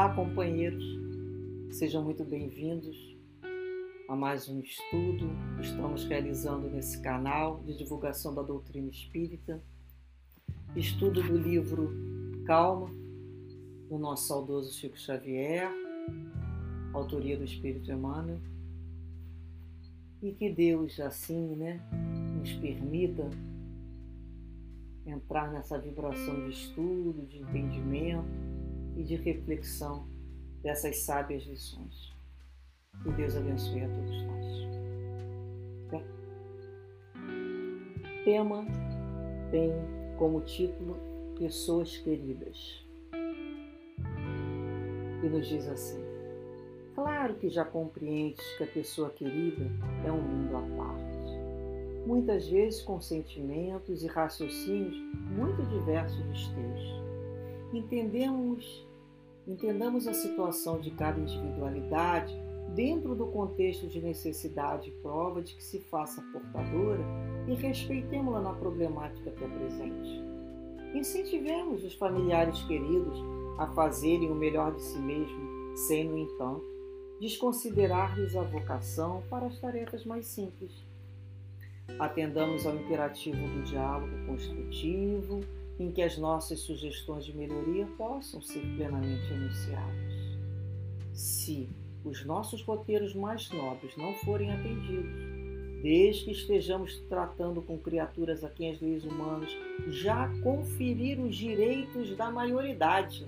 Olá, companheiros, sejam muito bem-vindos a mais um estudo que estamos realizando nesse canal de divulgação da doutrina espírita. Estudo do livro Calma, do nosso saudoso Chico Xavier, autoria do Espírito Emmanuel. E que Deus, assim, né, nos permita entrar nessa vibração de estudo, de entendimento e de reflexão dessas sábias lições. Que Deus abençoe a todos nós. Bem, tema tem como título Pessoas Queridas. E nos diz assim: Claro que já compreendes que a pessoa querida é um mundo à parte, muitas vezes com sentimentos e raciocínios muito diversos dos teus entendemos, entendamos a situação de cada individualidade dentro do contexto de necessidade e prova de que se faça portadora e respeitemos-la na problemática que é presente. Incentivemos os familiares queridos a fazerem o melhor de si mesmo, sem, no entanto, desconsiderar-lhes a vocação para as tarefas mais simples. Atendamos ao imperativo do diálogo construtivo, em que as nossas sugestões de melhoria possam ser plenamente enunciadas. Se os nossos roteiros mais nobres não forem atendidos, desde que estejamos tratando com criaturas a quem as leis humanas já conferiram os direitos da maioridade,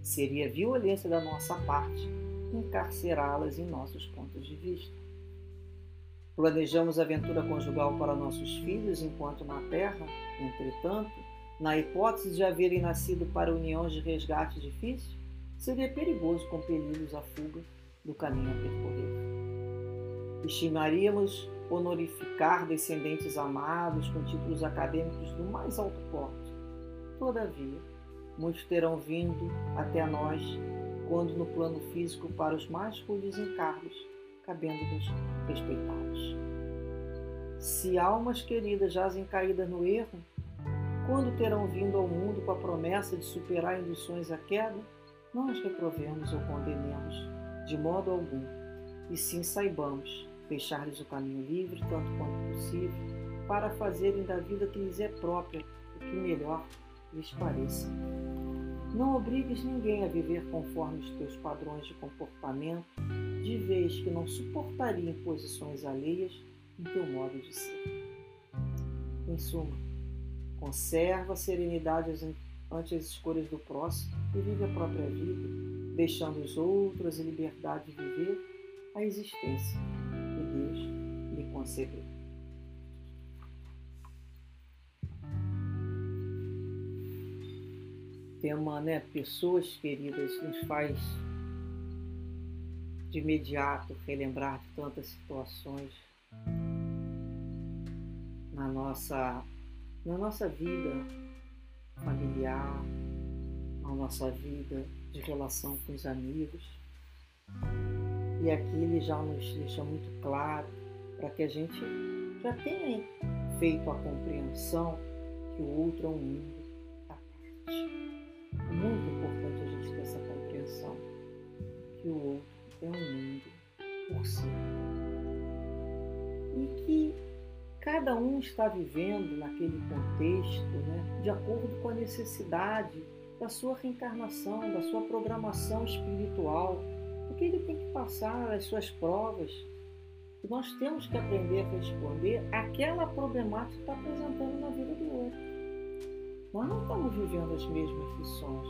seria violência da nossa parte encarcerá-las em nossos pontos de vista. Planejamos aventura conjugal para nossos filhos enquanto na terra, entretanto, na hipótese de haverem nascido para uniões de resgate difícil, seria perigoso compeli-los à fuga do caminho a percorrer. Estimaríamos honorificar descendentes amados com títulos acadêmicos do mais alto porte. Todavia, muitos terão vindo até nós quando no plano físico para os mais rudes encargos, cabendo-nos respeitados. Se almas queridas jazem caídas no erro, quando terão vindo ao mundo com a promessa de superar induções à queda, não os reprovemos ou condenemos, de modo algum, e sim saibamos deixar-lhes o caminho livre, tanto quanto possível, para fazerem da vida que lhes é própria o que melhor lhes pareça. Não obrigues ninguém a viver conforme os teus padrões de comportamento, de vez que não suportaria imposições alheias em teu modo de ser. Em suma, Conserva a serenidade ante as escolhas do próximo e vive a própria vida, deixando os outros a liberdade de viver a existência que Deus lhe concedeu. Tema, né? Pessoas queridas nos faz de imediato relembrar de tantas situações na nossa na nossa vida familiar, na nossa vida de relação com os amigos. E aqui ele já nos deixa muito claro para que a gente já tenha feito a compreensão que o outro é um mundo à parte. É muito importante a gente ter essa compreensão que o outro é um mundo por si. Cada um está vivendo naquele contexto né, de acordo com a necessidade da sua reencarnação, da sua programação espiritual, porque ele tem que passar as suas provas. E nós temos que aprender a responder aquela problemática que está apresentando na vida do outro. Nós não estamos vivendo as mesmas lições,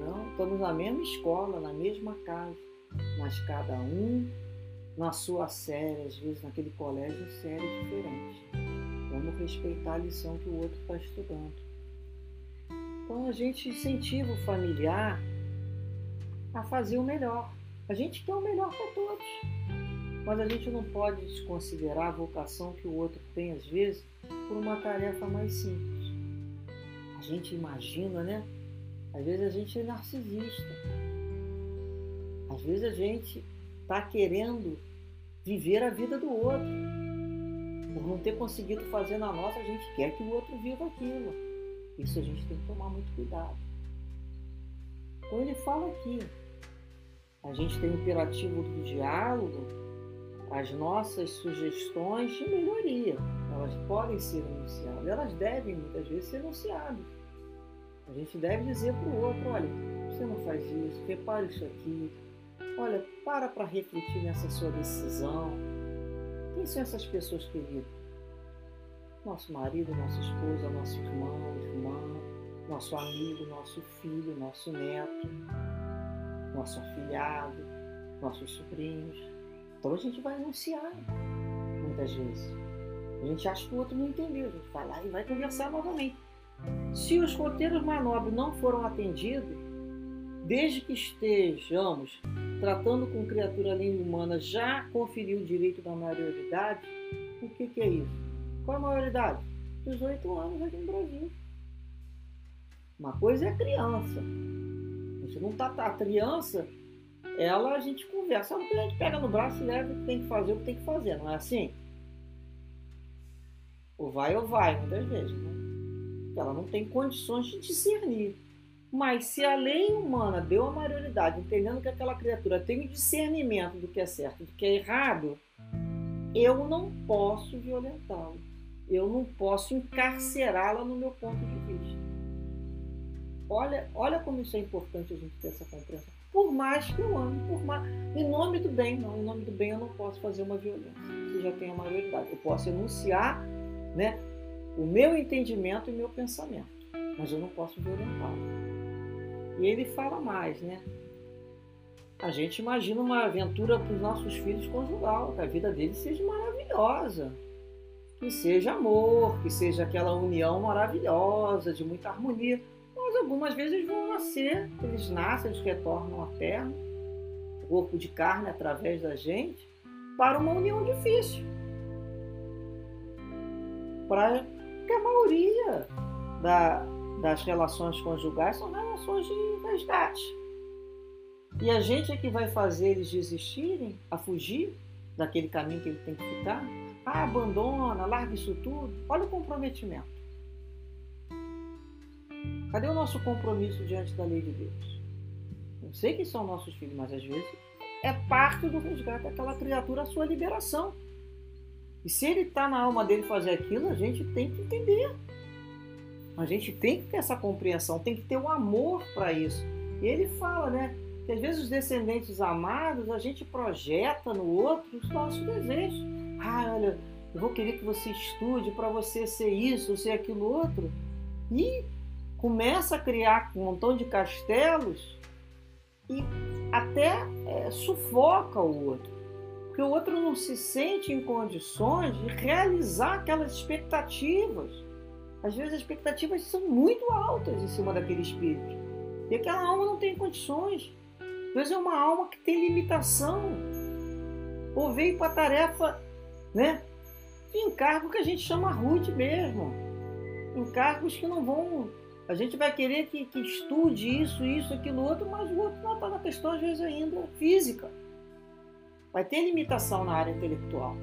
não, estamos na mesma escola, na mesma casa, mas cada um na sua série, às vezes naquele colégio, série diferente. Vamos respeitar a lição que o outro está estudando. Então a gente incentiva o familiar a fazer o melhor. A gente quer o melhor para todos. Mas a gente não pode desconsiderar a vocação que o outro tem, às vezes, por uma tarefa mais simples. A gente imagina, né? Às vezes a gente é narcisista. Às vezes a gente está querendo viver a vida do outro. Por não ter conseguido fazer na nossa, a gente quer que o outro viva aquilo. Isso a gente tem que tomar muito cuidado. Então ele fala aqui, a gente tem o imperativo do diálogo, as nossas sugestões de melhoria, elas podem ser enunciadas, elas devem muitas vezes ser enunciadas. A gente deve dizer para o outro, olha, você não faz isso, repare isso aqui, olha, para para refletir nessa sua decisão. Quem são essas pessoas queridas? Nosso marido, nossa esposa, nosso irmão, irmã, nosso amigo, nosso filho, nosso neto, nosso afilhado, nossos sobrinhos. Então a gente vai anunciar muitas vezes. A gente acha que o outro não entendeu, a gente vai lá e vai conversar novamente. Se os roteiros manobras não foram atendidos, desde que estejamos tratando com criatura além humana, já conferiu o direito da maioridade, o que, que é isso? Qual a maioridade? 18 anos aqui no Brasil. Uma coisa é criança. Gente não tá, a criança, ela a gente conversa, a gente pega no braço e leva o que tem que fazer, o que tem que fazer, não é assim? Ou vai ou vai, muitas vezes, né? Ela não tem condições de discernir. Mas se a lei humana deu a maioridade, entendendo que aquela criatura tem o discernimento do que é certo e do que é errado, eu não posso violentá-lo. Eu não posso encarcerá-la no meu ponto de vista. Olha, olha como isso é importante a gente ter essa compreensão. Por mais que eu ame, por mais, em nome do bem, não, em nome do bem eu não posso fazer uma violência. Você já tem a maioridade. Eu posso enunciar, né, o meu entendimento e o meu pensamento, mas eu não posso violentá-lo. E ele fala mais, né? A gente imagina uma aventura para os nossos filhos conjugal, que a vida deles seja maravilhosa, que seja amor, que seja aquela união maravilhosa, de muita harmonia. Mas algumas vezes vão nascer, eles nascem, eles retornam à Terra, corpo de carne através da gente, para uma união difícil. Para porque a maioria da, das relações conjugais são relações de resgate. E a gente é que vai fazer eles desistirem, a fugir daquele caminho que ele tem que ficar. Ah, abandona, larga isso tudo. Olha o comprometimento. Cadê o nosso compromisso diante da lei de Deus? Eu sei que são nossos filhos, mas às vezes é parte do resgate daquela criatura, a sua liberação. E se ele está na alma dele fazer aquilo, a gente tem que entender. A gente tem que ter essa compreensão, tem que ter um amor para isso. E ele fala, né? Que às vezes os descendentes amados, a gente projeta no outro os nossos desejos. Ah, olha, eu vou querer que você estude para você ser isso, ser aquilo outro. E começa a criar um montão de castelos e até é, sufoca o outro porque o outro não se sente em condições de realizar aquelas expectativas. Às vezes as expectativas são muito altas em cima daquele espírito. E aquela alma não tem condições. Às vezes é uma alma que tem limitação. Ou veio para a tarefa né, de encargo que a gente chama rude mesmo. Encargos que não vão. A gente vai querer que, que estude isso, isso, aquilo, outro, mas o outro não está na questão, às vezes, ainda física. Vai ter limitação na área intelectual.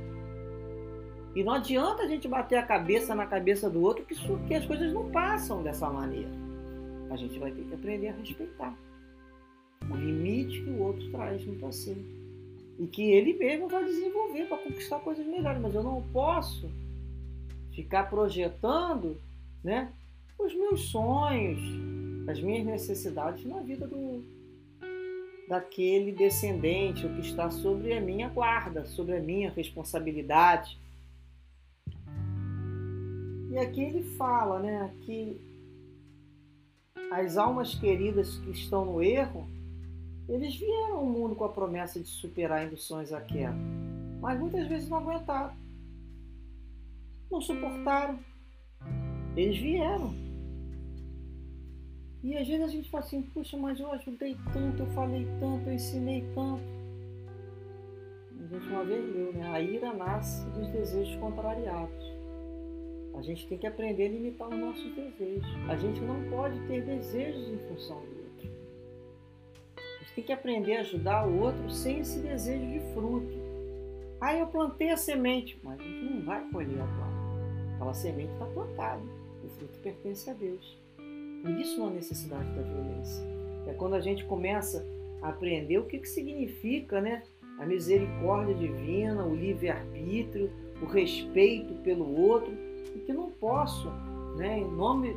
E não adianta a gente bater a cabeça na cabeça do outro que, isso, que as coisas não passam dessa maneira. A gente vai ter que aprender a respeitar o limite que o outro traz no você. E que ele mesmo vai desenvolver para conquistar coisas melhores. Mas eu não posso ficar projetando né, os meus sonhos, as minhas necessidades na vida do, daquele descendente, o que está sobre a minha guarda, sobre a minha responsabilidade. E aqui ele fala né, que as almas queridas que estão no erro, eles vieram ao mundo com a promessa de superar induções à queda, mas muitas vezes não aguentaram, não suportaram. Eles vieram, e às vezes a gente fala assim, puxa, mas eu ajudei tanto, eu falei tanto, eu ensinei tanto. A gente uma vez leu, né? A ira nasce dos desejos contrariados. A gente tem que aprender a limitar os nossos desejos. A gente não pode ter desejos em função do outro. A gente tem que aprender a ajudar o outro sem esse desejo de fruto. Ah, eu plantei a semente, mas a gente não vai colher a planta. Aquela semente está plantada. O fruto pertence a Deus. Por isso há necessidade da violência. É quando a gente começa aprender o que, que significa né, a misericórdia divina, o livre-arbítrio, o respeito pelo outro, que não posso, né, em nome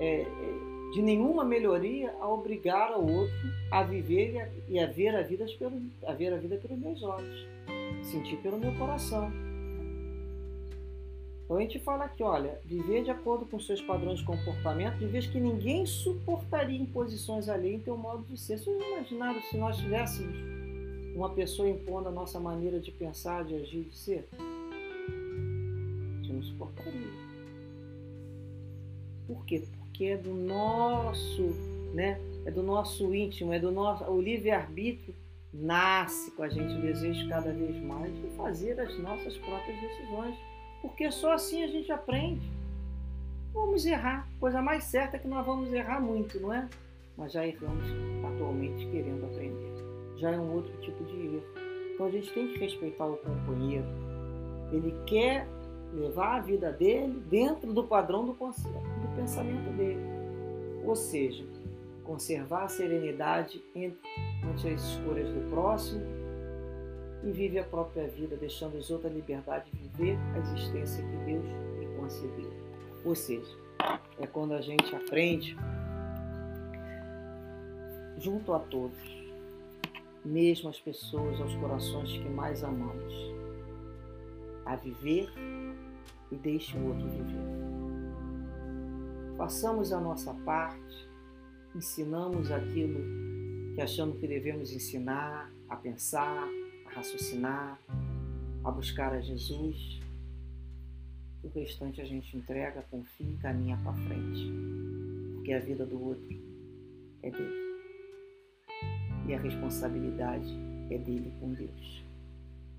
é, é, de nenhuma melhoria, a obrigar ao outro a viver e a, e a ver a vida, pelo, a ver a vida pelos meus olhos, sentir pelo meu coração. Então a gente fala aqui, olha, viver de acordo com seus padrões de comportamento, de vez que ninguém suportaria imposições alheias em teu modo de ser. Vocês imaginaram se nós tivéssemos uma pessoa impondo a nossa maneira de pensar, de agir, de ser? Não suportaria. Por quê? Porque é do nosso, né? É do nosso íntimo, é do nosso. O livre-arbítrio nasce com a gente o desejo cada vez mais de fazer as nossas próprias decisões porque só assim a gente aprende. Vamos errar. Coisa mais certa é que nós vamos errar muito, não é? Mas já erramos atualmente querendo aprender. Já é um outro tipo de erro. Então a gente tem que respeitar o companheiro. Ele quer levar a vida dele dentro do padrão do, do pensamento dele. Ou seja, conservar a serenidade ante as escolhas do próximo e vive a própria vida, deixando os outros a liberdade de viver a existência que Deus lhe concedeu. Ou seja, é quando a gente aprende junto a todos, mesmo as pessoas, aos corações que mais amamos, a viver e deixe o outro viver. Façamos a nossa parte, ensinamos aquilo que achamos que devemos ensinar, a pensar, a raciocinar, a buscar a Jesus. O restante a gente entrega, confia e caminha para frente. Porque a vida do outro é dele. E a responsabilidade é dele com Deus.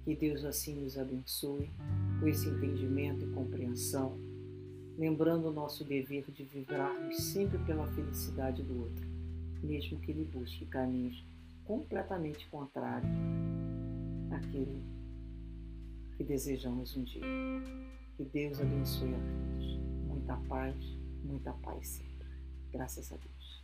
Que Deus assim nos abençoe com esse entendimento e compreensão, lembrando o nosso dever de vibrarmos sempre pela felicidade do outro, mesmo que ele busque caminhos completamente contrários aquilo que desejamos um dia. Que Deus abençoe a todos. Muita paz, muita paz sempre. Graças a Deus.